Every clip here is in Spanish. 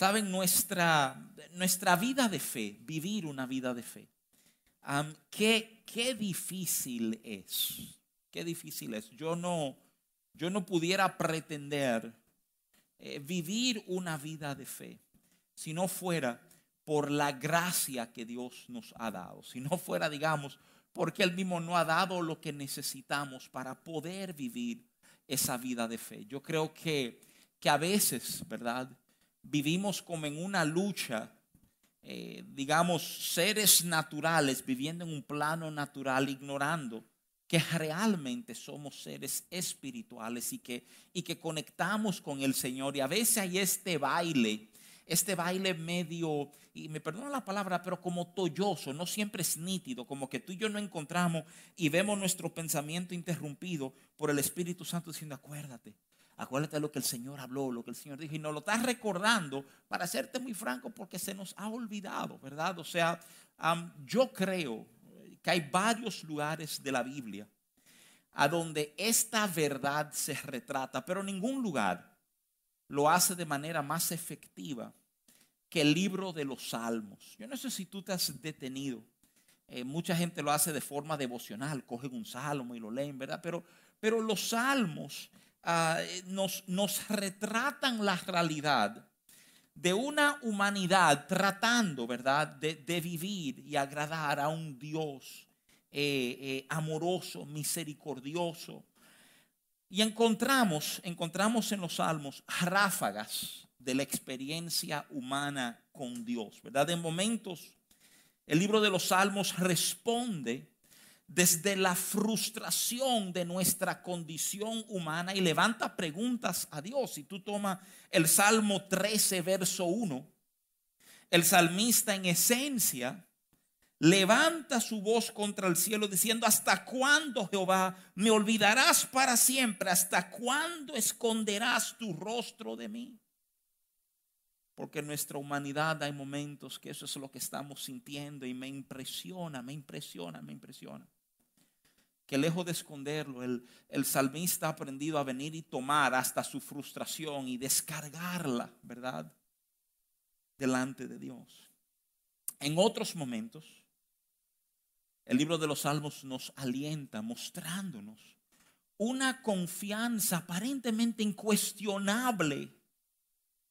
Saben, nuestra, nuestra vida de fe, vivir una vida de fe, qué, qué difícil es. Qué difícil es. Yo no, yo no pudiera pretender eh, vivir una vida de fe si no fuera por la gracia que Dios nos ha dado, si no fuera, digamos, porque Él mismo no ha dado lo que necesitamos para poder vivir esa vida de fe. Yo creo que, que a veces, ¿verdad? Vivimos como en una lucha, eh, digamos, seres naturales viviendo en un plano natural, ignorando que realmente somos seres espirituales y que, y que conectamos con el Señor. Y a veces hay este baile este baile medio, y me perdona la palabra, pero como tolloso, no siempre es nítido, como que tú y yo no encontramos y vemos nuestro pensamiento interrumpido por el Espíritu Santo diciendo, acuérdate, acuérdate de lo que el Señor habló, lo que el Señor dijo, y nos lo estás recordando, para serte muy franco, porque se nos ha olvidado, ¿verdad? O sea, yo creo que hay varios lugares de la Biblia a donde esta verdad se retrata, pero ningún lugar lo hace de manera más efectiva que el libro de los salmos. Yo no sé si tú te has detenido. Eh, mucha gente lo hace de forma devocional, cogen un salmo y lo leen, ¿verdad? Pero, pero los salmos ah, nos, nos retratan la realidad de una humanidad tratando, ¿verdad?, de, vivir y agradar a un Dios eh, eh, amoroso, misericordioso. Y encontramos, encontramos en los salmos ráfagas de la experiencia humana con Dios, ¿verdad? En momentos, el libro de los Salmos responde desde la frustración de nuestra condición humana y levanta preguntas a Dios. Si tú tomas el Salmo 13, verso 1, el salmista en esencia levanta su voz contra el cielo diciendo, ¿hasta cuándo Jehová me olvidarás para siempre? ¿Hasta cuándo esconderás tu rostro de mí? Porque en nuestra humanidad hay momentos que eso es lo que estamos sintiendo y me impresiona, me impresiona, me impresiona. Que lejos de esconderlo, el, el salmista ha aprendido a venir y tomar hasta su frustración y descargarla, ¿verdad? Delante de Dios. En otros momentos, el libro de los Salmos nos alienta mostrándonos una confianza aparentemente incuestionable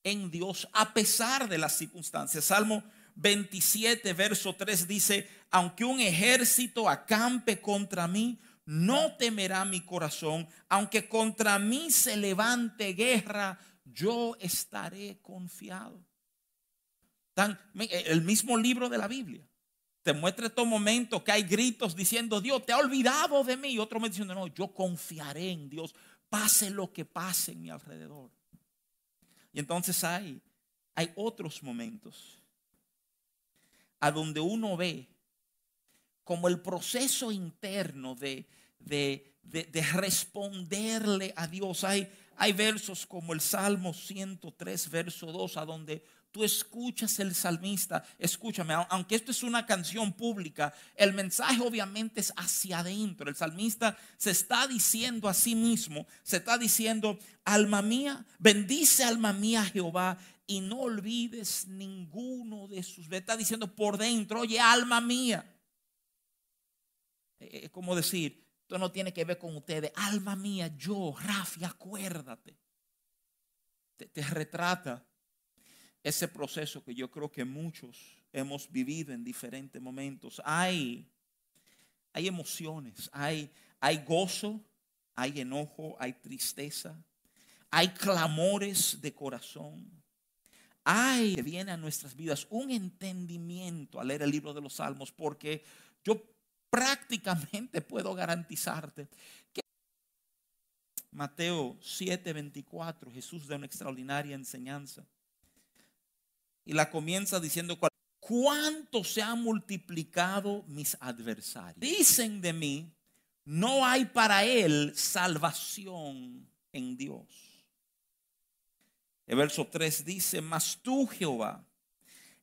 en Dios a pesar de las circunstancias. Salmo 27, verso 3 dice, aunque un ejército acampe contra mí, no temerá mi corazón, aunque contra mí se levante guerra, yo estaré confiado. el mismo libro de la Biblia te muestra estos momentos que hay gritos diciendo, Dios, te ha olvidado de mí. Y otro me diciendo, no, yo confiaré en Dios, pase lo que pase en mi alrededor. Y entonces hay, hay otros momentos a donde uno ve como el proceso interno de, de, de, responderle a Dios. Hay, hay versos como el Salmo 103, verso 2, a donde tú escuchas el salmista, escúchame, aunque esto es una canción pública, el mensaje obviamente es hacia adentro. El salmista se está diciendo a sí mismo, se está diciendo, alma mía, bendice alma mía Jehová y no olvides ninguno de sus. Está diciendo por dentro, oye, alma mía. Eh, eh, como decir, esto no tiene que ver con ustedes. Alma mía, yo, Rafi, acuérdate. te retrata ese proceso que yo creo que muchos hemos vivido en diferentes momentos. Hay, hay emociones, hay, hay gozo, hay enojo, hay tristeza, hay clamores de corazón. Hay que viene a nuestras vidas un entendimiento al leer el libro de los Salmos, porque yo prácticamente puedo garantizarte que Mateo 7:24, Jesús da una extraordinaria enseñanza y la comienza diciendo, ¿cuánto se han multiplicado mis adversarios? Dicen de mí, no hay para él salvación en Dios. El verso 3 dice, mas tú Jehová,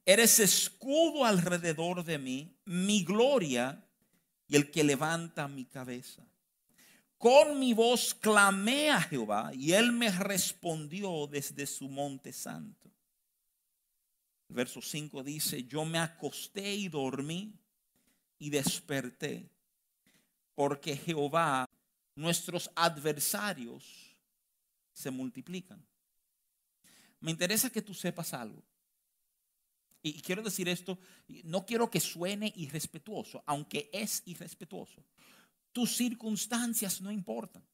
eres escudo alrededor de mí, mi gloria y el que levanta mi cabeza. Con mi voz clamé a Jehová y él me respondió desde su monte santo. Verso 5 dice, yo me acosté y dormí y desperté, porque Jehová, nuestros adversarios, se multiplican. Me interesa que tú sepas algo. Y quiero decir esto, no quiero que suene irrespetuoso, aunque es irrespetuoso. Tus circunstancias no importan.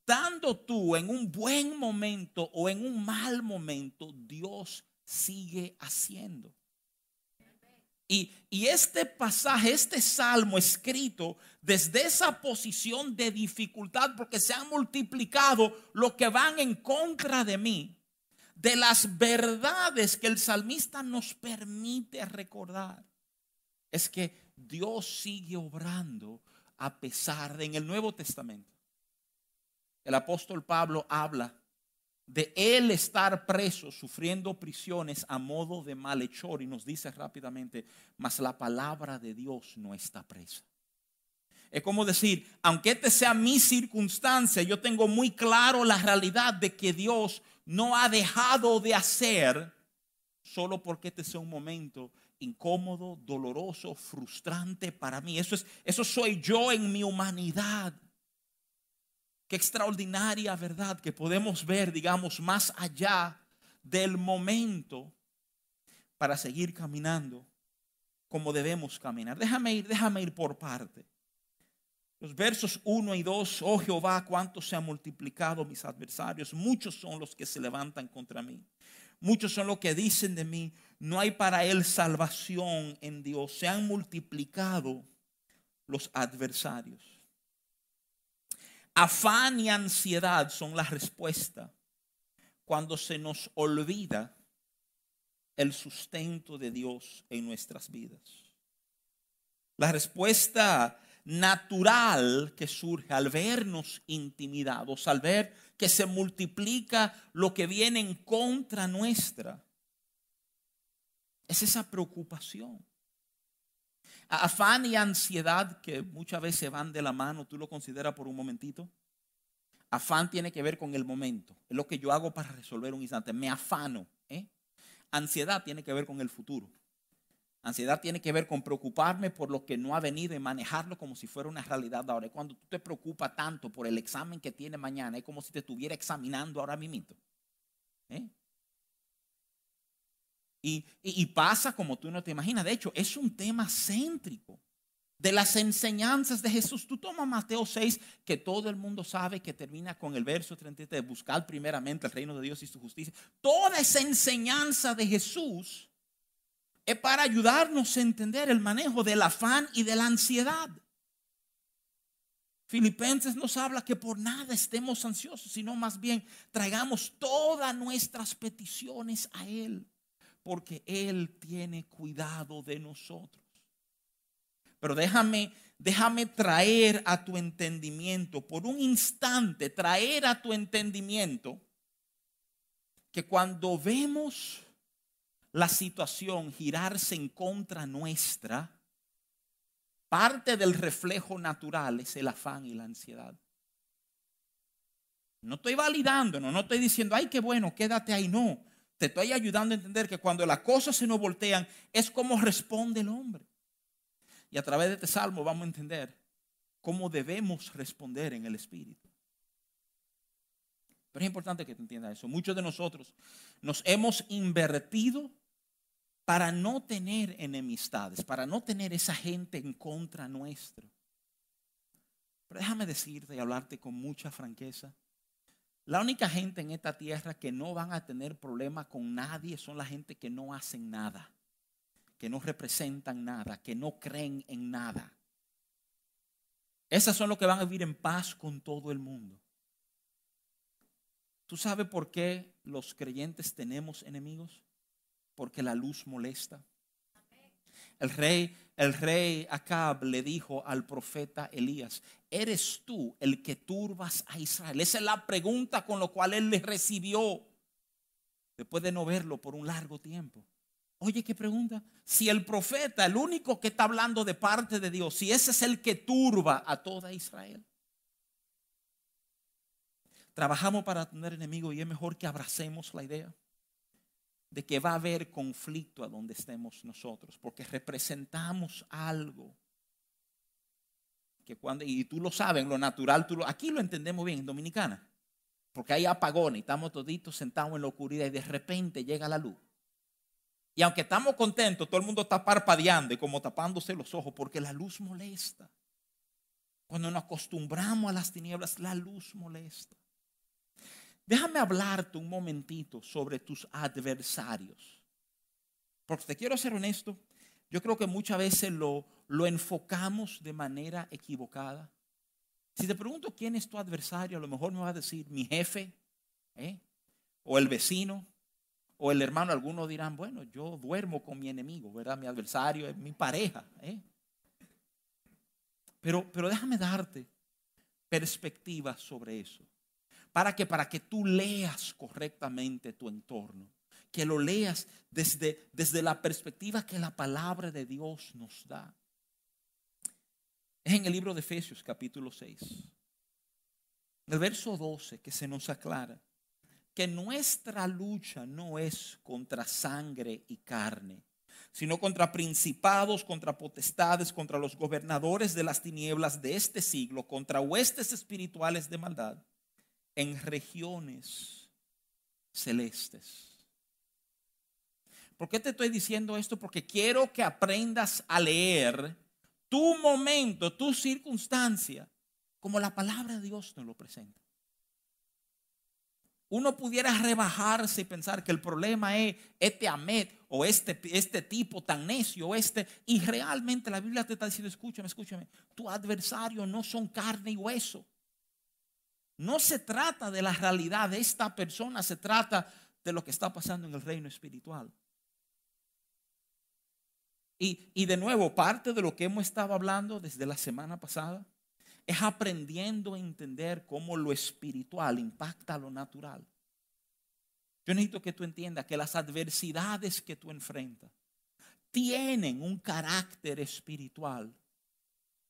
Estando tú en un buen momento o en un mal momento, Dios sigue haciendo. Y, este pasaje, este salmo escrito desde esa posición de dificultad, porque se han multiplicado lo que van en contra de mí, de las verdades que el salmista nos permite recordar, es que Dios sigue obrando a pesar de en el Nuevo Testamento el apóstol Pablo habla de él estar preso, sufriendo prisiones a modo de malhechor y nos dice rápidamente, mas la palabra de Dios no está presa. Es como decir, aunque esta sea mi circunstancia, yo tengo muy claro la realidad de que Dios no ha dejado de hacer solo porque este sea un momento incómodo, doloroso, frustrante para mí. Eso es eso soy yo en mi humanidad. Qué extraordinaria verdad que podemos ver, digamos, más allá del momento para seguir caminando como debemos caminar. Déjame ir, déjame ir por parte. Los versos 1 y 2, oh Jehová, cuánto se han multiplicado mis adversarios, muchos son los que se levantan contra mí. Muchos son los que dicen de mí, no hay para él salvación en Dios. Se han multiplicado los adversarios. Afán y ansiedad son la respuesta cuando se nos olvida el sustento de Dios en nuestras vidas. La respuesta natural que surge al vernos intimidados, al ver que se multiplica lo que viene en contra nuestra, es esa preocupación. Afán y ansiedad que muchas veces van de la mano, ¿tú lo consideras por un momentito? Afán tiene que ver con el momento. Es lo que yo hago para resolver un instante. Me afano. ¿eh? Ansiedad tiene que ver con el futuro. Ansiedad tiene que ver con preocuparme por lo que no ha venido y manejarlo como si fuera una realidad ahora. Cuando tú te preocupas tanto por el examen que tiene mañana, es como si te estuviera examinando ahora mismo. ¿Eh? Y, pasa como tú no te imaginas. De hecho, es un tema céntrico de las enseñanzas de Jesús. Tú tomas Mateo 6, que todo el mundo sabe que termina con el verso 33 de buscar primeramente el reino de Dios y su justicia. Toda esa enseñanza de Jesús es para ayudarnos a entender el manejo del afán y de la ansiedad. Filipenses nos habla que por nada estemos ansiosos, sino más bien traigamos todas nuestras peticiones a Él porque Él tiene cuidado de nosotros. Pero déjame, déjame traer a tu entendimiento, por un instante, traer a tu entendimiento que cuando vemos la situación girarse en contra nuestra, parte del reflejo natural es el afán y la ansiedad. No estoy validando, no, no estoy diciendo, ay, qué bueno, quédate ahí, no te estoy ayudando a entender que cuando las cosas se nos voltean es como responde el hombre. Y a través de este salmo vamos a entender cómo debemos responder en el Espíritu. Pero es importante que te entiendas eso. Muchos de nosotros nos hemos invertido para no tener enemistades, para no tener esa gente en contra nuestro. Pero déjame decirte y hablarte con mucha franqueza. La única gente en esta tierra que no van a tener problema con nadie son la gente que no hacen nada, que no representan nada, que no creen en nada. Esas son los que van a vivir en paz con todo el mundo. ¿Tú sabes por qué los creyentes tenemos enemigos? Porque la luz molesta. El rey, el rey Acab le dijo al profeta Elías, ¿eres tú el que turbas a Israel? Esa es la pregunta con la cual él le recibió después de no verlo por un largo tiempo. Oye, ¿qué pregunta? Si el profeta, el único que está hablando de parte de Dios, si ese es el que turba a toda Israel. Trabajamos para tener enemigos y es mejor que abracemos la idea de que va a haber conflicto a donde estemos nosotros, porque representamos algo que cuando, y tú lo sabes, lo natural, tú aquí lo entendemos bien en Dominicana, porque hay apagones y estamos toditos sentados en la oscuridad y de repente llega la luz. Y aunque estamos contentos, todo el mundo está parpadeando como tapándose los ojos porque la luz molesta. Cuando nos acostumbramos a las tinieblas, la luz molesta. Déjame hablarte un momentito sobre tus adversarios. Porque te quiero ser honesto, yo creo que muchas veces lo, lo enfocamos de manera equivocada. Si te pregunto quién es tu adversario, a lo mejor me va a decir mi jefe, ¿eh? o el vecino, o el hermano. Algunos dirán, bueno, yo duermo con mi enemigo, ¿verdad? Mi adversario es mi pareja. ¿eh? Pero, pero déjame darte perspectiva sobre eso. Para que, para que tú leas correctamente tu entorno. Que lo leas desde, desde la perspectiva que la palabra de Dios nos da. Es en el libro de Efesios capítulo 6. El verso 12 que se nos aclara que nuestra lucha no es contra sangre y carne, sino contra principados, contra potestades, contra los gobernadores de las tinieblas de este siglo, contra huestes espirituales de maldad en regiones celestes. ¿Por qué te estoy diciendo esto? Porque quiero que aprendas a leer tu momento, tu circunstancia, como la palabra de Dios nos lo presenta uno pudiera rebajarse y pensar que el problema es este Ahmed o este, este tipo tan necio, o este, y realmente la Biblia te está diciendo, escúchame, escúchame, tu adversario no son carne y hueso. No se trata de la realidad de esta persona, se trata de lo que está pasando en el reino espiritual. Y, y de nuevo, parte de lo que hemos estado hablando desde la semana pasada es aprendiendo a entender cómo lo espiritual impacta lo natural. Yo necesito que tú entiendas que las adversidades que tú enfrentas tienen un carácter espiritual.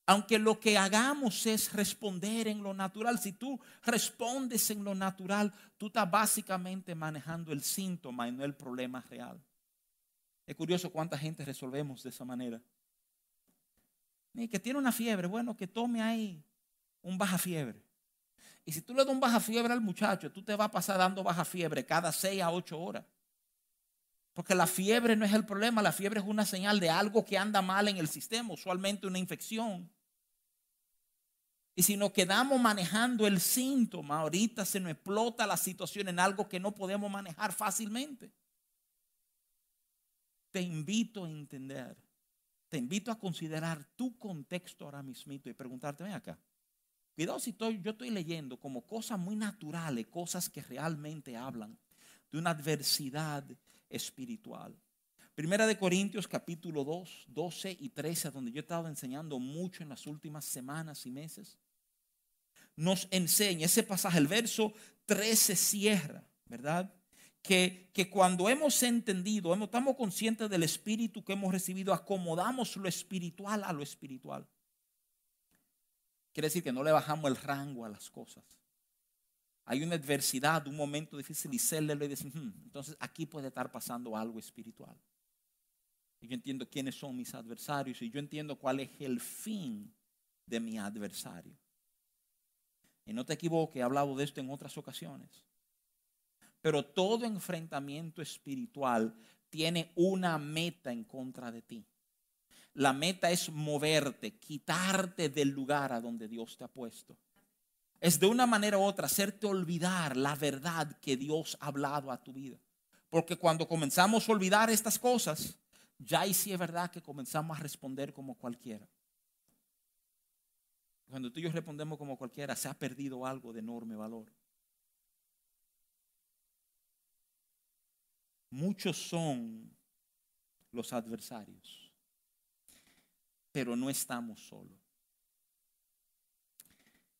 Aunque lo que hagamos es responder en lo natural, si tú respondes en lo natural, tú estás básicamente manejando el síntoma y no el problema real. Es curioso cuánta gente resolvemos de esa manera que tiene una fiebre, bueno, que tome ahí un baja fiebre. Y si tú le das un baja fiebre al muchacho, tú te vas a pasar dando baja fiebre cada 6 a 8 horas. Porque la fiebre no es el problema, la fiebre es una señal de algo que anda mal en el sistema, usualmente una infección. Y si nos quedamos manejando el síntoma, ahorita se nos explota la situación en algo que no podemos manejar fácilmente. Te invito a entender te invito a considerar tu contexto ahora mismo y preguntarte, ven acá. Cuidado si estoy, yo estoy leyendo como cosas muy naturales, cosas que realmente hablan de una adversidad espiritual. Primera de Corintios capítulo 2, 12 y 13, donde yo he estado enseñando mucho en las últimas semanas y meses, nos enseña ese pasaje, el verso 13 cierra, ¿verdad? que, cuando hemos entendido, estamos conscientes del espíritu que hemos recibido, acomodamos lo espiritual a lo espiritual. Quiere decir que no le bajamos el rango a las cosas. Hay una adversidad, un momento difícil y se le dice, hmm, entonces aquí puede estar pasando algo espiritual. Y yo entiendo quiénes son mis adversarios y yo entiendo cuál es el fin de mi adversario. Y no te equivoques, he hablado de esto en otras ocasiones. Pero todo enfrentamiento espiritual tiene una meta en contra de ti. La meta es moverte, quitarte del lugar a donde Dios te ha puesto. Es de una manera u otra hacerte olvidar la verdad que Dios ha hablado a tu vida. Porque cuando comenzamos a olvidar estas cosas, ya y sí es verdad que comenzamos a responder como cualquiera. Cuando tú y yo respondemos como cualquiera, se ha perdido algo de enorme valor. Muchos son los adversarios, pero no estamos solos.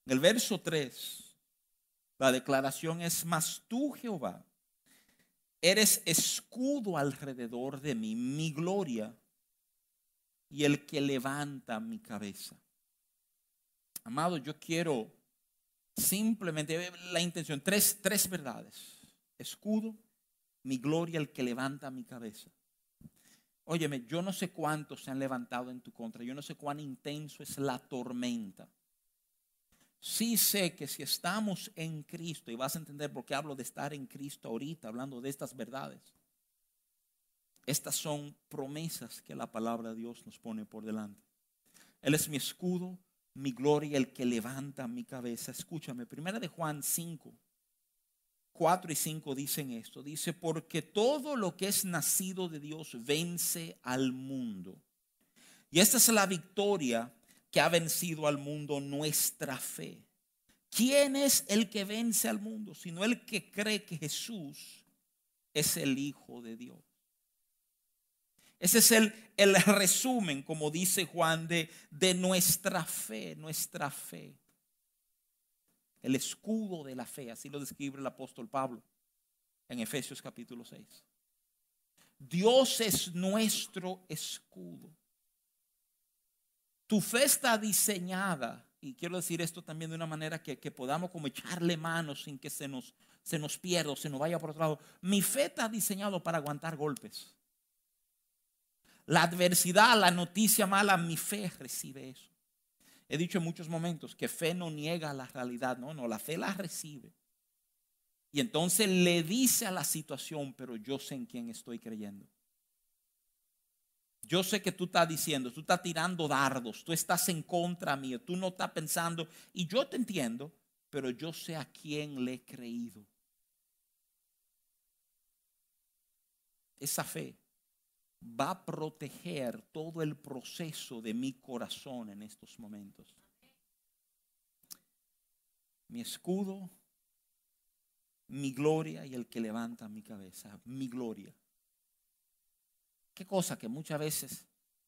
En el verso 3, la declaración es, mas tú Jehová, eres escudo alrededor de mí, mi gloria y el que levanta mi cabeza. Amado, yo quiero simplemente la intención, tres, tres verdades. Escudo, mi gloria el que levanta mi cabeza. Óyeme, yo no sé cuántos se han levantado en tu contra, yo no sé cuán intenso es la tormenta. Sí sé que si estamos en Cristo, y vas a entender por qué hablo de estar en Cristo ahorita, hablando de estas verdades, estas son promesas que la palabra de Dios nos pone por delante. Él es mi escudo, mi gloria, el que levanta mi cabeza. Escúchame, primera de Juan 5, 4 y 5 dicen esto. Dice, porque todo lo que es nacido de Dios vence al mundo. Y esta es la victoria que ha vencido al mundo, nuestra fe. ¿Quién es el que vence al mundo? Sino el que cree que Jesús es el Hijo de Dios. Ese es el, el resumen, como dice Juan, de, de nuestra fe, nuestra fe el escudo de la fe, así lo describe el apóstol Pablo en Efesios capítulo 6. Dios es nuestro escudo. Tu fe está diseñada, y quiero decir esto también de una manera que, podamos echarle manos sin que se nos, se nos pierda o se nos vaya por otro lado. Mi fe está diseñado para aguantar golpes. La adversidad, la noticia mala, mi fe recibe eso. He dicho en muchos momentos que fe no niega la realidad, no, no, la fe la recibe. Y entonces le dice a la situación, pero yo sé en quién estoy creyendo. Yo sé que tú estás diciendo, tú estás tirando dardos, tú estás en contra mío, tú no estás pensando, y yo te entiendo, pero yo sé a quién le he creído. Esa fe va a proteger todo el proceso de mi corazón en estos momentos. Mi escudo, mi gloria y el que levanta mi cabeza, mi gloria. Qué cosa que muchas veces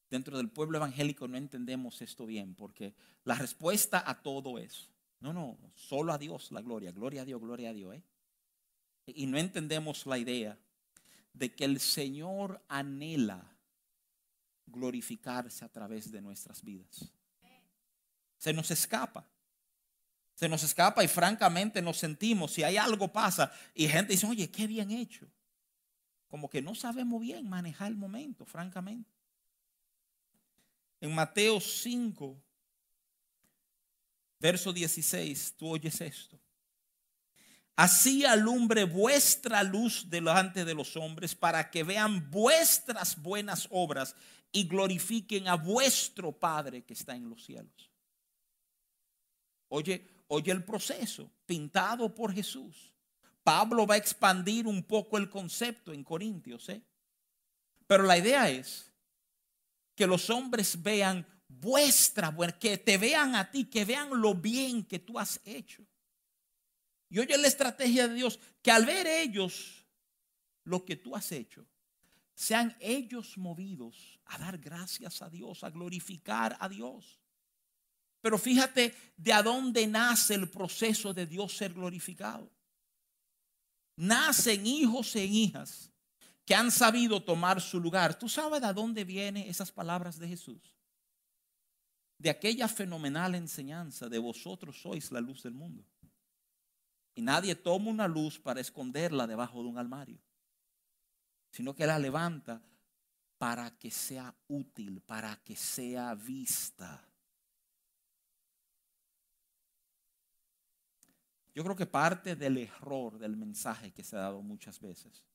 dentro del pueblo evangélico no entendemos esto bien, porque la respuesta a todo es, no, no, solo a Dios la gloria, gloria a Dios, gloria a Dios. ¿eh? Y no entendemos la idea de que el Señor anhela glorificarse a través de nuestras vidas. Se nos escapa. Se nos escapa y francamente nos sentimos, si hay algo pasa y gente dice, oye, qué bien hecho. Como que no sabemos bien manejar el momento, francamente. En Mateo 5, verso 16, tú oyes esto. Así alumbre vuestra luz delante de los hombres para que vean vuestras buenas obras y glorifiquen a vuestro Padre que está en los cielos. Oye, oye el proceso pintado por Jesús. Pablo va a expandir un poco el concepto en Corintios, ¿eh? Pero la idea es que los hombres vean vuestra, que te vean a ti, que vean lo bien que tú has hecho. Y oye la estrategia de Dios, que al ver ellos lo que tú has hecho, sean ellos movidos a dar gracias a Dios, a glorificar a Dios. Pero fíjate de a dónde nace el proceso de Dios ser glorificado. Nacen hijos e hijas que han sabido tomar su lugar. ¿Tú sabes de dónde vienen esas palabras de Jesús? De aquella fenomenal enseñanza de vosotros sois la luz del mundo. Y nadie toma una luz para esconderla debajo de un armario, sino que la levanta para que sea útil, para que sea vista. Yo creo que parte del error del mensaje que se ha dado muchas veces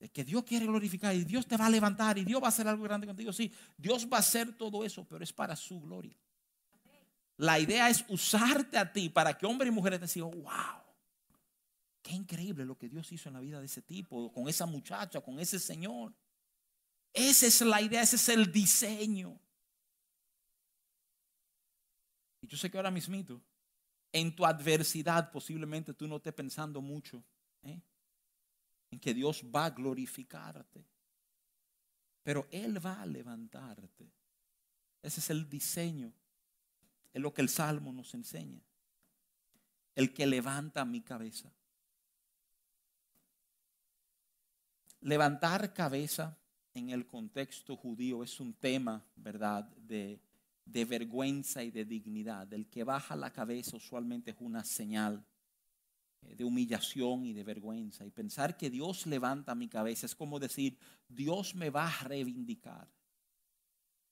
es que Dios quiere glorificar y Dios te va a levantar y Dios va a hacer algo grande contigo. Sí, Dios va a hacer todo eso, pero es para su gloria. La idea es usarte a ti para que hombres y mujeres te digan, wow, qué increíble lo que Dios hizo en la vida de ese tipo, con esa muchacha, con ese señor. Esa es la idea, ese es el diseño. Y yo sé que ahora mismito, en tu adversidad posiblemente tú no estés pensando mucho ¿eh? en que Dios va a glorificarte. Pero Él va a levantarte. Ese es el diseño es lo que el Salmo nos enseña. El que levanta mi cabeza. Levantar cabeza en el contexto judío es un tema, ¿verdad?, de, de vergüenza y de dignidad. El que baja la cabeza usualmente es una señal de humillación y de vergüenza. Y pensar que Dios levanta mi cabeza es como decir, Dios me va a reivindicar.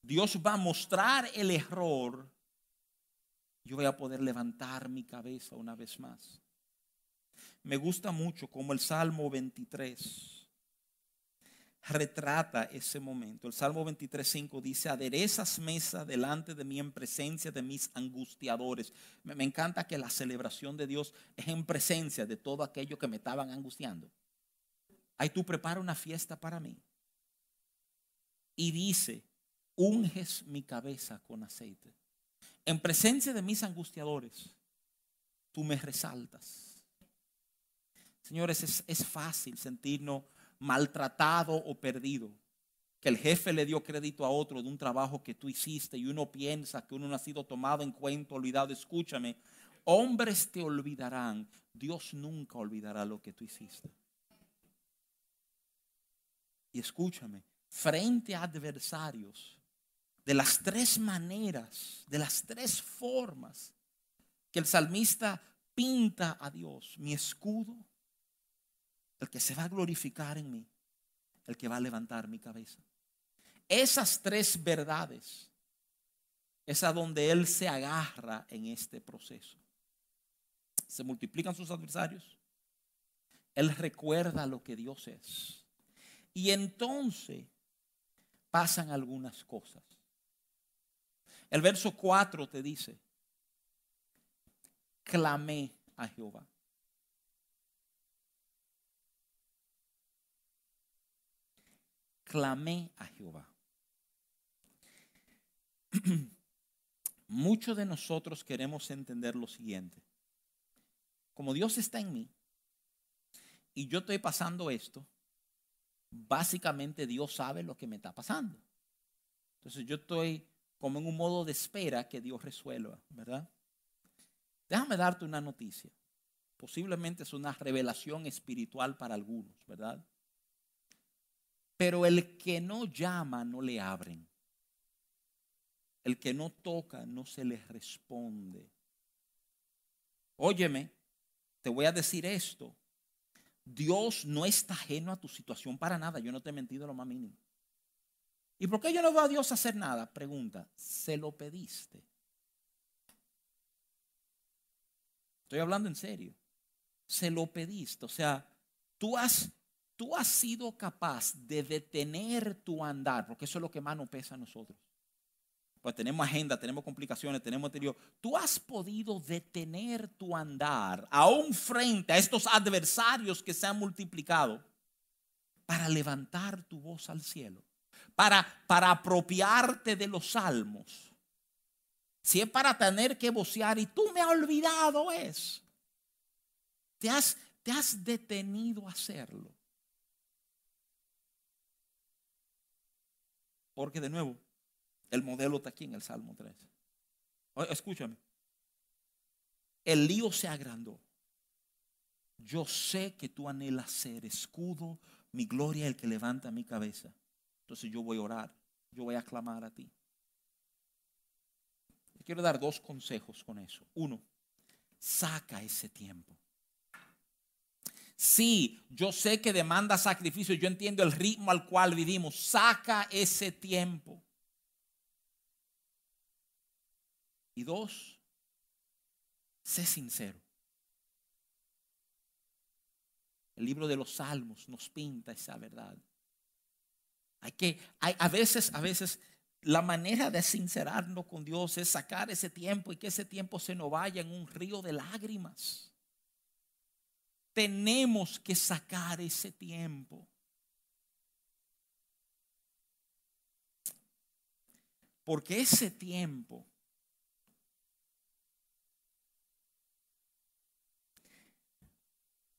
Dios va a mostrar el error. Yo voy a poder levantar mi cabeza una vez más. Me gusta mucho como el Salmo 23 retrata ese momento. El Salmo 23.5 dice, aderezas mesa delante de mí en presencia de mis angustiadores. Me, encanta que la celebración de Dios es en presencia de todo aquello que me estaban angustiando. Ahí tú prepara una fiesta para mí. Y dice, unges mi cabeza con aceite. En presencia de mis angustiadores, tú me resaltas. Señores, es, es fácil sentirnos maltratado o perdido. Que el jefe le dio crédito a otro de un trabajo que tú hiciste y uno piensa que uno no ha sido tomado en cuenta, olvidado. Escúchame, hombres te olvidarán, Dios nunca olvidará lo que tú hiciste. Y escúchame, frente a adversarios, de las tres maneras, de las tres formas que el salmista pinta a Dios, mi escudo, el que se va a glorificar en mí, el que va a levantar mi cabeza. Esas tres verdades es a donde Él se agarra en este proceso. Se multiplican sus adversarios. Él recuerda lo que Dios es. Y entonces pasan algunas cosas. El verso 4 te dice, clamé a Jehová. Clamé a Jehová. Muchos de nosotros queremos entender lo siguiente. Como Dios está en mí y yo estoy pasando esto, básicamente Dios sabe lo que me está pasando. Entonces yo estoy como en un modo de espera que Dios resuelva, ¿verdad? Déjame darte una noticia. Posiblemente es una revelación espiritual para algunos, ¿verdad? Pero el que no llama no le abren. El que no toca no se le responde. Óyeme, te voy a decir esto. Dios no está ajeno a tu situación para nada. Yo no te he mentido lo más mínimo. ¿Y por qué yo no veo a Dios hacer nada? Pregunta, ¿se lo pediste? Estoy hablando en serio. Se lo pediste. O sea, tú has tú has sido capaz de detener tu andar, porque eso es lo que más nos pesa a nosotros. Pues tenemos agenda, tenemos complicaciones, tenemos anterior. Tú has podido detener tu andar aún frente a estos adversarios que se han multiplicado para levantar tu voz al cielo, para, para apropiarte de los salmos. Si es para tener que vocear y tú me has olvidado es, te has, te has detenido a hacerlo. Porque de nuevo, el modelo está aquí en el Salmo 3. escúchame. El lío se agrandó. Yo sé que tú anhelas ser escudo, mi gloria, el que levanta mi cabeza. Entonces yo voy a orar, yo voy a clamar a ti. Quiero dar dos consejos con eso. Uno, saca ese tiempo. Sí, yo sé que demanda sacrificio, yo entiendo el ritmo al cual vivimos. Saca ese tiempo. Y dos, sé sincero. El libro de los Salmos nos pinta esa verdad. Hay que, hay, a veces, a veces, la manera de sincerarnos con Dios es sacar ese tiempo y que ese tiempo se nos vaya en un río de lágrimas tenemos que sacar ese tiempo. Porque ese tiempo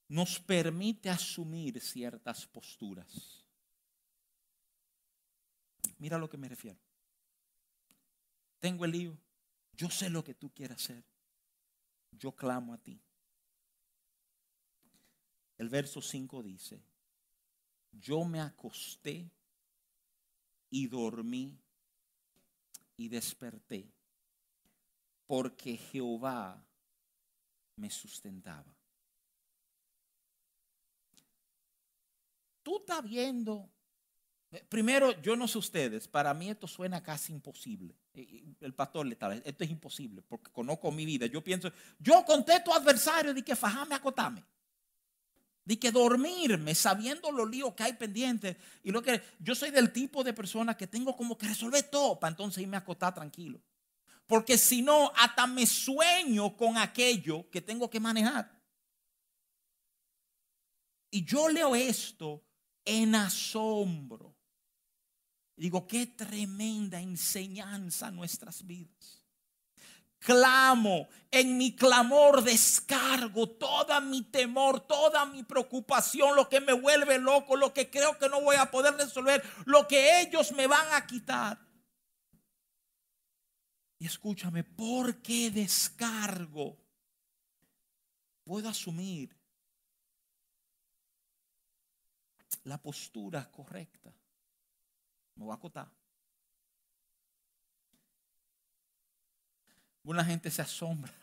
nos permite asumir ciertas posturas. Mira a lo que me refiero. Tengo el lío. Yo sé lo que tú quieres hacer. Yo clamo a ti. El verso 5 dice, yo me acosté y dormí y desperté porque Jehová me sustentaba. Tú estás viendo, primero yo no sé ustedes, para mí esto suena casi imposible. El pastor le estaba, esto es imposible porque conozco mi vida. Yo pienso, yo conté tu adversario de que fajame, acotame. De que dormirme sabiendo lo líos que hay pendiente. Y lo que yo soy del tipo de persona que tengo como que resolver todo para entonces irme a acotar tranquilo. Porque si no, hasta me sueño con aquello que tengo que manejar. Y yo leo esto en asombro. Digo, qué tremenda enseñanza nuestras vidas. Clamo, en mi clamor descargo toda mi temor, toda mi preocupación, lo que me vuelve loco, lo que creo que no voy a poder resolver, lo que ellos me van a quitar. Y escúchame, ¿por qué descargo? Puedo asumir la postura correcta. Me voy a acotar. Una gente se asombra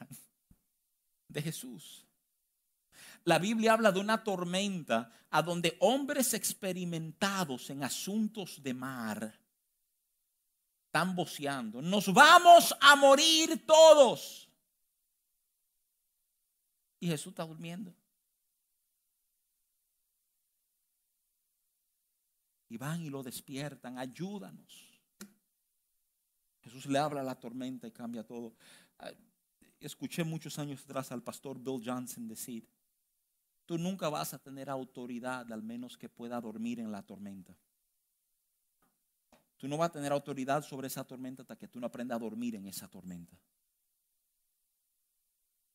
de Jesús. La Biblia habla de una tormenta a donde hombres experimentados en asuntos de mar están voceando. Nos vamos a morir todos. Y Jesús está durmiendo. Y van y lo despiertan. Ayúdanos. Jesús le habla a la tormenta y cambia todo. Escuché muchos años atrás al pastor Bill Johnson decir, tú nunca vas a tener autoridad al menos que pueda dormir en la tormenta. Tú no vas a tener autoridad sobre esa tormenta hasta que tú no aprendas a dormir en esa tormenta.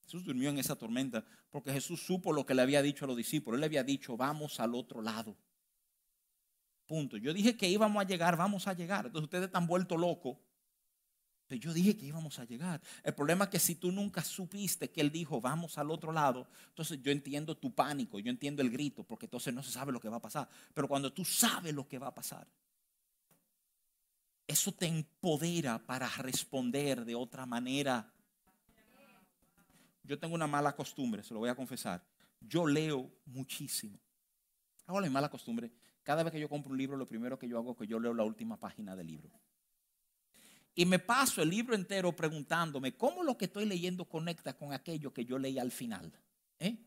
Jesús durmió en esa tormenta porque Jesús supo lo que le había dicho a los discípulos. Él le había dicho, vamos al otro lado. Punto. Yo dije que íbamos a llegar, vamos a llegar. Entonces ustedes están vueltos locos. Yo dije que íbamos a llegar. El problema es que si tú nunca supiste que Él dijo, vamos al otro lado, entonces yo entiendo tu pánico, yo entiendo el grito, porque entonces no se sabe lo que va a pasar. Pero cuando tú sabes lo que va a pasar, eso te empodera para responder de otra manera. Yo tengo una mala costumbre, se lo voy a confesar. Yo leo muchísimo. Hago la mala costumbre. Cada vez que yo compro un libro, lo primero que yo hago es que yo leo la última página del libro. Y me paso el libro entero preguntándome cómo lo que estoy leyendo conecta con aquello que yo leí al final. ¿Eh?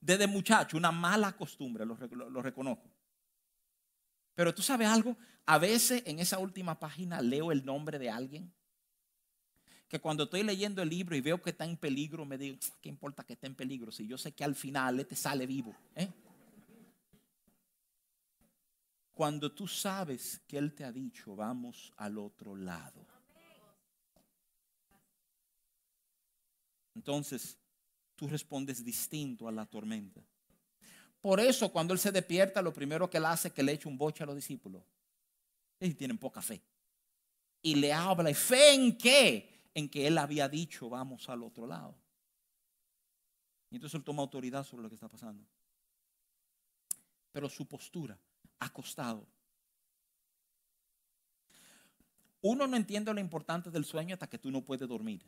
Desde muchacho, una mala costumbre, lo reconozco. Pero tú sabes algo, a veces en esa última página leo el nombre de alguien que cuando estoy leyendo el libro y veo que está en peligro, me digo, ¿qué importa que esté en peligro? Si yo sé que al final este sale vivo. ¿eh? Cuando tú sabes que Él te ha dicho, vamos al otro lado. Entonces, tú respondes distinto a la tormenta. Por eso cuando él se despierta, lo primero que él hace es que le echa un boche a los discípulos. Ellos tienen poca fe. Y le habla. ¿Y fe en qué? En que él había dicho, vamos al otro lado. Y entonces él toma autoridad sobre lo que está pasando. Pero su postura, acostado. Uno no entiende lo importante del sueño hasta que tú no puedes dormir.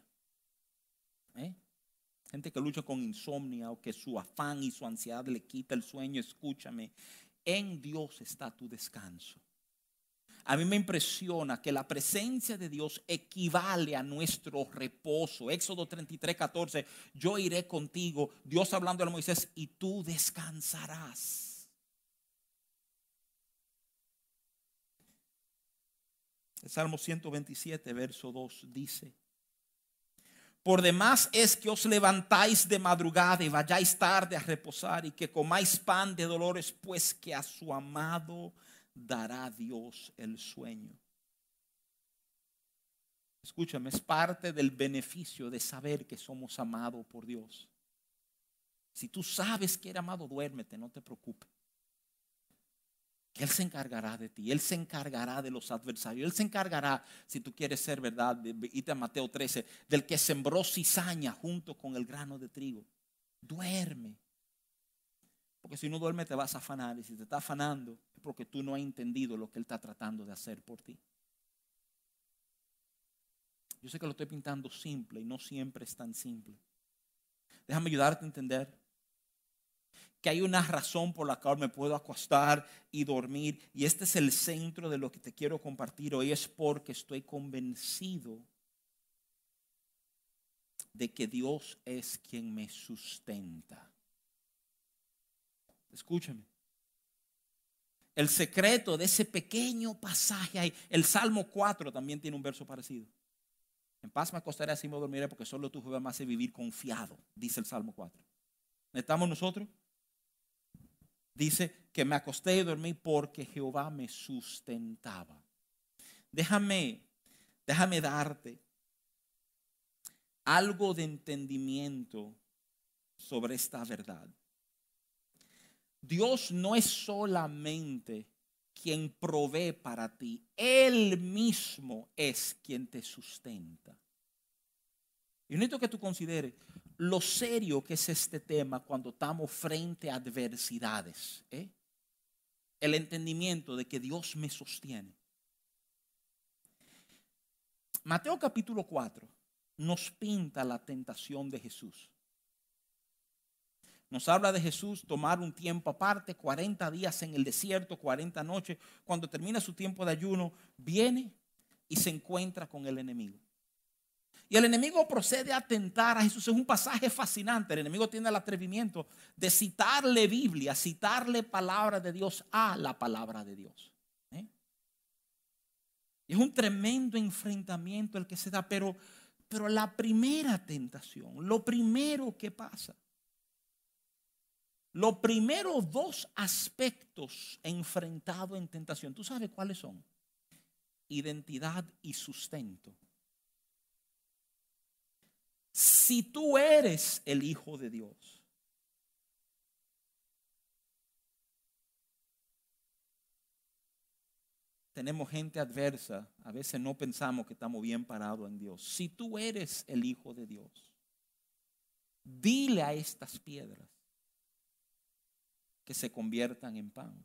¿Eh? gente que lucha con insomnio o que su afán y su ansiedad le quita el sueño, escúchame, en Dios está tu descanso. A mí me impresiona que la presencia de Dios equivale a nuestro reposo. Éxodo 33, 14, yo iré contigo, Dios hablando a Moisés, y tú descansarás. El Salmo 127, verso 2 dice, por demás es que os levantáis de madrugada y vayáis tarde a reposar y que comáis pan de dolores, pues que a su amado dará Dios el sueño. Escúchame, es parte del beneficio de saber que somos amados por Dios. Si tú sabes que eres amado, duérmete, no te preocupes. Él se encargará de ti, Él se encargará de los adversarios, Él se encargará, si tú quieres ser verdad, de, a Mateo 13, del que sembró cizaña junto con el grano de trigo. Duerme. Porque si no duerme te vas a afanar y si te está afanando es porque tú no has entendido lo que Él está tratando de hacer por ti. Yo sé que lo estoy pintando simple y no siempre es tan simple. Déjame ayudarte a entender que hay una razón por la cual me puedo acostar y dormir. Y este es el centro de lo que te quiero compartir hoy. Es porque estoy convencido de que Dios es quien me sustenta. Escúchame. El secreto de ese pequeño pasaje ahí, el Salmo 4 también tiene un verso parecido. En paz me acostaré, así me dormiré, porque solo tú me hace vivir confiado, dice el Salmo 4. ¿Estamos nosotros? Dice que me acosté y dormí porque Jehová me sustentaba. Déjame, déjame darte algo de entendimiento sobre esta verdad. Dios no es solamente quien provee para ti, Él mismo es quien te sustenta. Y necesito que tú consideres lo serio que es este tema cuando estamos frente a adversidades. ¿eh? El entendimiento de que Dios me sostiene. Mateo capítulo 4 nos pinta la tentación de Jesús. Nos habla de Jesús tomar un tiempo aparte, 40 días en el desierto, 40 noches. Cuando termina su tiempo de ayuno, viene y se encuentra con el enemigo. Y el enemigo procede a tentar a Jesús. Es un pasaje fascinante. El enemigo tiene el atrevimiento de citarle Biblia, citarle palabra de Dios a la palabra de Dios. ¿eh? Es un tremendo enfrentamiento el que se da, pero pero la primera tentación, lo primero que pasa, los primeros dos aspectos enfrentados en tentación, ¿tú sabes cuáles son? Identidad y sustento. Si tú eres el Hijo de Dios, tenemos gente adversa, a veces no pensamos que estamos bien parados en Dios. Si tú eres el Hijo de Dios, dile a estas piedras que se conviertan en pan.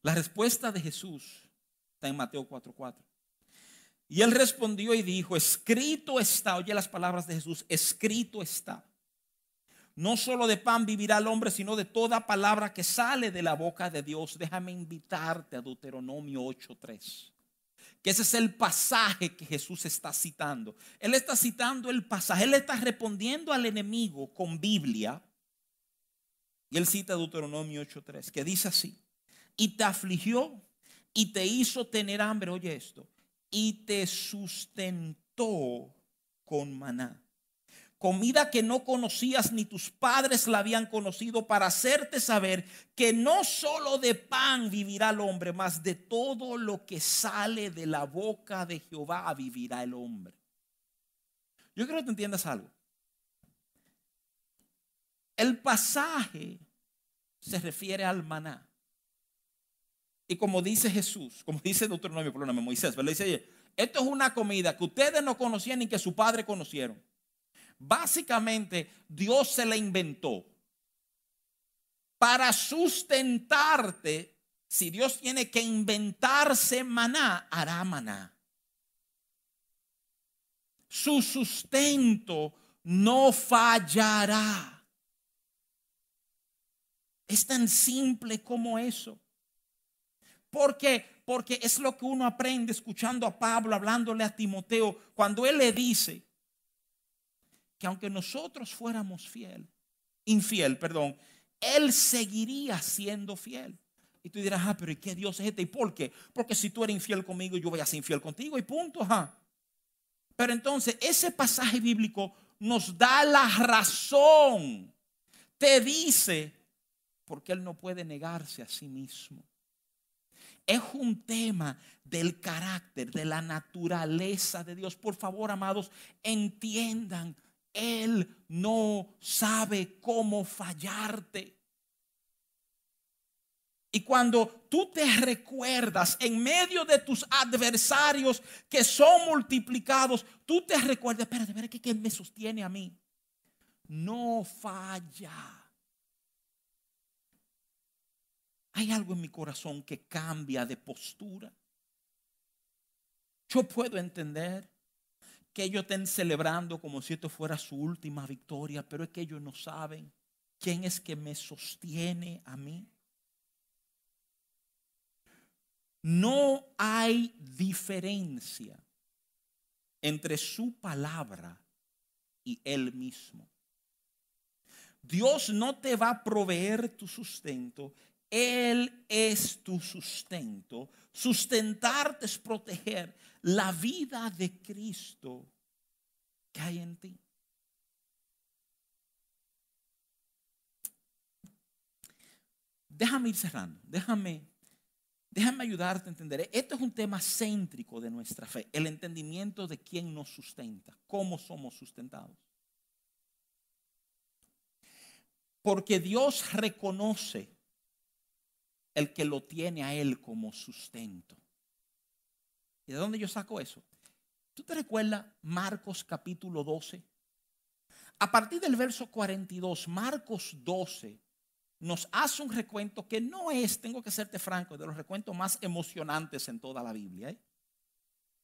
La respuesta de Jesús está en Mateo 4:4. Y él respondió y dijo, escrito está, oye las palabras de Jesús, escrito está. No solo de pan vivirá el hombre, sino de toda palabra que sale de la boca de Dios. Déjame invitarte a Deuteronomio 8:3. Que ese es el pasaje que Jesús está citando. Él está citando el pasaje, él está respondiendo al enemigo con Biblia. Y él cita Deuteronomio 8:3, que dice así: "Y te afligió y te hizo tener hambre, oye esto, y te sustentó con maná." comida que no conocías ni tus padres la habían conocido, para hacerte saber que no solo de pan vivirá el hombre, mas de todo lo que sale de la boca de Jehová vivirá el hombre. Yo quiero que te entiendas algo. El pasaje se refiere al maná. Y como dice Jesús, como dice Deuteronomio, perdóname, Moisés, le dice, esto es una comida que ustedes no conocían ni que su padre conocieron. Básicamente, Dios se la inventó. Para sustentarte, si Dios tiene que inventarse maná, hará maná. Su sustento no fallará. Es tan simple como eso. Porque porque es lo que uno aprende escuchando a Pablo hablándole a Timoteo cuando él le dice que aunque nosotros fuéramos fiel, infiel, perdón, Él seguiría siendo fiel. Y tú dirás, ah, pero ¿y qué Dios es este? ¿Y por qué? Porque si tú eres infiel conmigo, yo voy a ser infiel contigo y punto. Pero entonces ese pasaje bíblico nos da la razón. Te dice, porque Él no puede negarse a sí mismo. Es un tema del carácter, de la naturaleza de Dios. Por favor, amados, entiendan él no sabe cómo fallarte. Y cuando tú te recuerdas en medio de tus adversarios que son multiplicados, tú te recuerdas, espérate, espérate, que me sostiene a mí. No falla. Hay algo en mi corazón que cambia de postura. Yo puedo entender que ellos estén celebrando como si esto fuera su última victoria, pero es que ellos no saben quién es que me sostiene a mí. No hay diferencia entre su palabra y él mismo. Dios no te va a proveer tu sustento, Él es tu sustento. Sustentarte es proteger la vida de Cristo que hay en ti. Déjame ir cerrando, déjame, déjame ayudarte a entender. Esto es un tema céntrico de nuestra fe, el entendimiento de quién nos sustenta, cómo somos sustentados. Porque Dios reconoce el que lo tiene a Él como sustento. ¿Y de dónde yo saco eso? ¿Tú te recuerdas Marcos capítulo 12? A partir del verso 42, Marcos 12 nos hace un recuento que no es, tengo que serte franco, de los recuentos más emocionantes en toda la Biblia. ¿eh?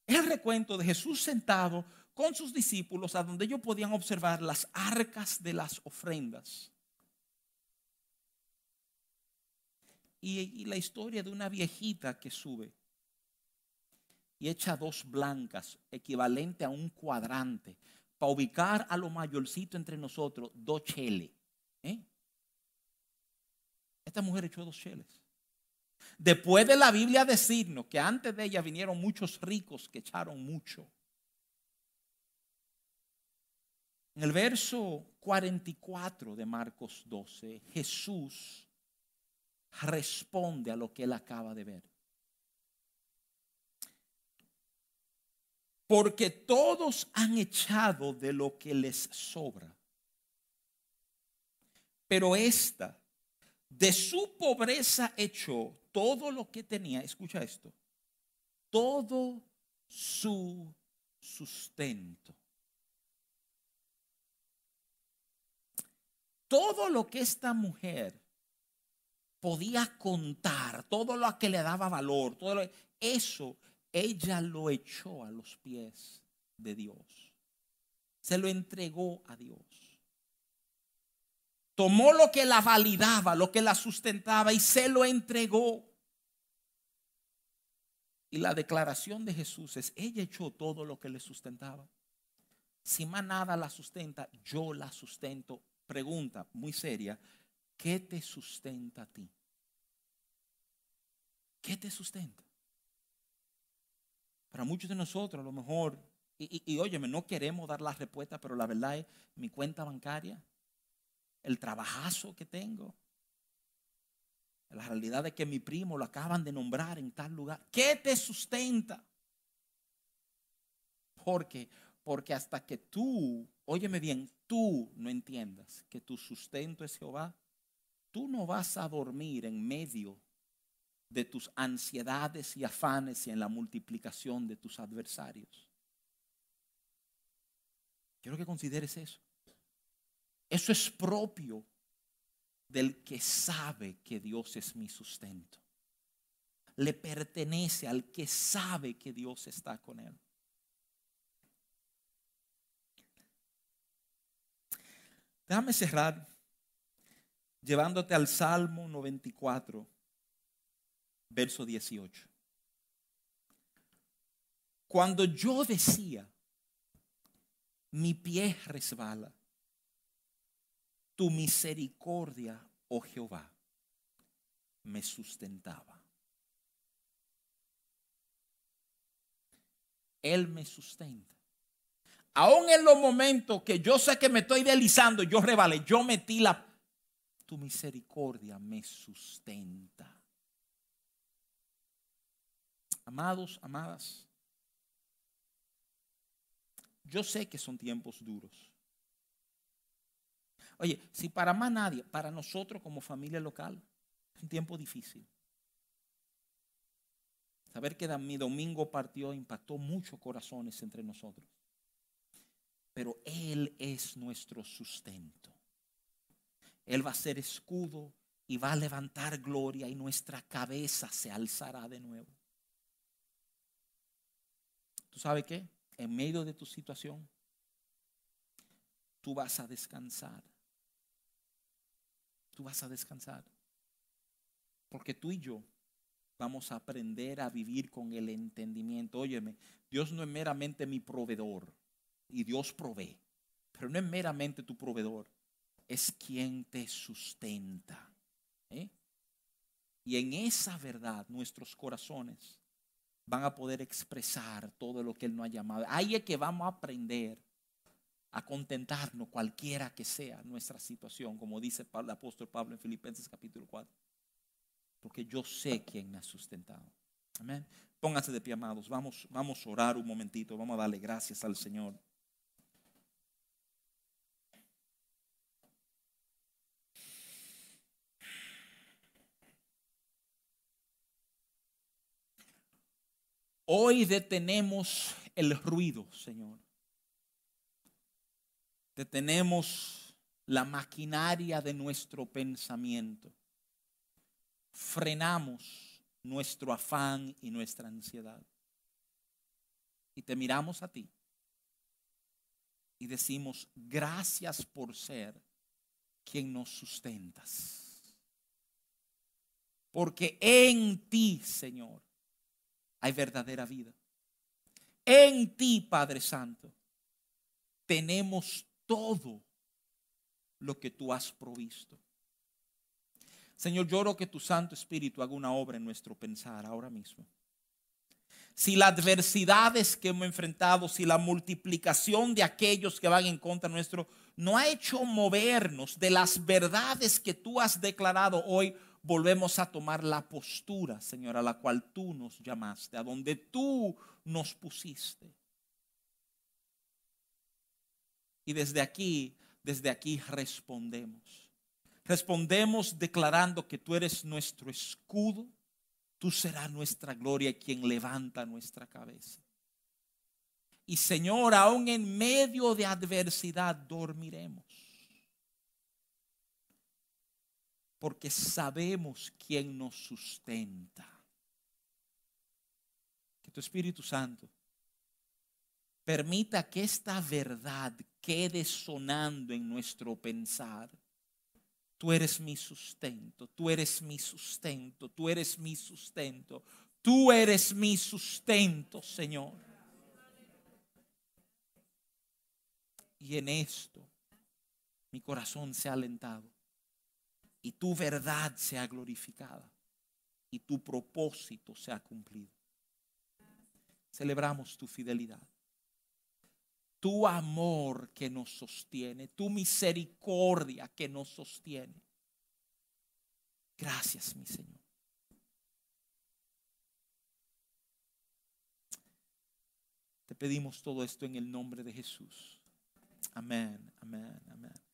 Es el recuento de Jesús sentado con sus discípulos a donde ellos podían observar las arcas de las ofrendas. Y, la historia de una viejita que sube y echa dos blancas, equivalente a un cuadrante, para ubicar a lo mayorcito entre nosotros, dos cheles. ¿eh? Esta mujer echó dos cheles. Después de la Biblia decirnos que antes de ella vinieron muchos ricos que echaron mucho. En el verso 44 de Marcos 12, Jesús responde a lo que él acaba de ver. Porque todos han echado de lo que les sobra. Pero esta, de su pobreza echó todo lo que tenía, escucha esto, todo su sustento. Todo lo que esta mujer podía contar, todo lo que le daba valor, todo eso ella lo echó a los pies de Dios. Se lo entregó a Dios. Tomó lo que la validaba, lo que la sustentaba y se lo entregó. Y la declaración de Jesús es, ella echó todo lo que le sustentaba. Si más nada la sustenta, yo la sustento. Pregunta muy seria, ¿qué te sustenta a ti? ¿Qué te sustenta? Para muchos de nosotros, a lo mejor, y, y, óyeme, no queremos dar la respuesta, pero la verdad es mi cuenta bancaria, el trabajazo que tengo, la realidad de que mi primo lo acaban de nombrar en tal lugar. ¿Qué te sustenta? Porque, porque hasta que tú, óyeme bien, tú no entiendas que tu sustento es Jehová, tú no vas a dormir en medio de tus ansiedades y afanes y en la multiplicación de tus adversarios. Quiero que consideres eso. Eso es propio del que sabe que Dios es mi sustento. Le pertenece al que sabe que Dios está con él. Déjame cerrar llevándote al Salmo 94 verso 18. Cuando yo decía, mi pie resbala, tu misericordia, oh Jehová, me sustentaba. Él me sustenta. Aún en los momentos que yo sé que me estoy deslizando, yo rebalé, yo metí la... Tu misericordia me sustenta. Amados, amadas, yo sé que son tiempos duros. Oye, si para más nadie, para nosotros como familia local, es un tiempo difícil. Saber que mi domingo partió impactó muchos corazones entre nosotros. Pero Él es nuestro sustento. Él va a ser escudo y va a levantar gloria y nuestra cabeza se alzará de nuevo. ¿Tú sabes qué? en medio de tu situación, tú vas a descansar. Tú vas a descansar. Porque tú y yo vamos a aprender a vivir con el entendimiento. Óyeme, Dios no es meramente mi proveedor y Dios provee, pero no es meramente tu proveedor, es quien te sustenta. ¿eh? Y en esa verdad nuestros corazones van a poder expresar todo lo que Él nos ha llamado. Ahí es que vamos a aprender a contentarnos cualquiera que sea nuestra situación, como dice el apóstol Pablo en Filipenses capítulo 4. Porque yo sé quién me ha sustentado. Amén. Pónganse de pie, amados. Vamos, vamos a orar un momentito. Vamos a darle gracias al Señor. Hoy detenemos el ruido, Señor. Detenemos la maquinaria de nuestro pensamiento. Frenamos nuestro afán y nuestra ansiedad. Y te miramos a ti. Y decimos, gracias por ser quien nos sustentas. Porque en ti, Señor, hay verdadera vida. En ti, Padre Santo, tenemos todo lo que tú has provisto. Señor, lloro que tu Santo Espíritu haga una obra en nuestro pensar ahora mismo. Si las adversidades que hemos enfrentado, si la multiplicación de aquellos que van en contra nuestro, no ha hecho movernos de las verdades que tú has declarado hoy, volvemos a tomar la postura, Señor, a la cual tú nos llamaste, a donde tú nos pusiste. Y desde aquí, desde aquí respondemos. Respondemos declarando que tú eres nuestro escudo, tú serás nuestra gloria quien levanta nuestra cabeza. Y Señor, aún en medio de adversidad dormiremos porque sabemos quién nos sustenta. Que tu Espíritu Santo permita que esta verdad quede sonando en nuestro pensar. Tú eres mi sustento, tú eres mi sustento, tú eres mi sustento, tú eres mi sustento, Señor. Y en esto mi corazón se ha alentado y tu verdad sea glorificada y tu propósito sea cumplido. Celebramos tu fidelidad, tu amor que nos sostiene, tu misericordia que nos sostiene. Gracias, mi Señor. Te pedimos todo esto en el nombre de Jesús. Amén, amén, amén.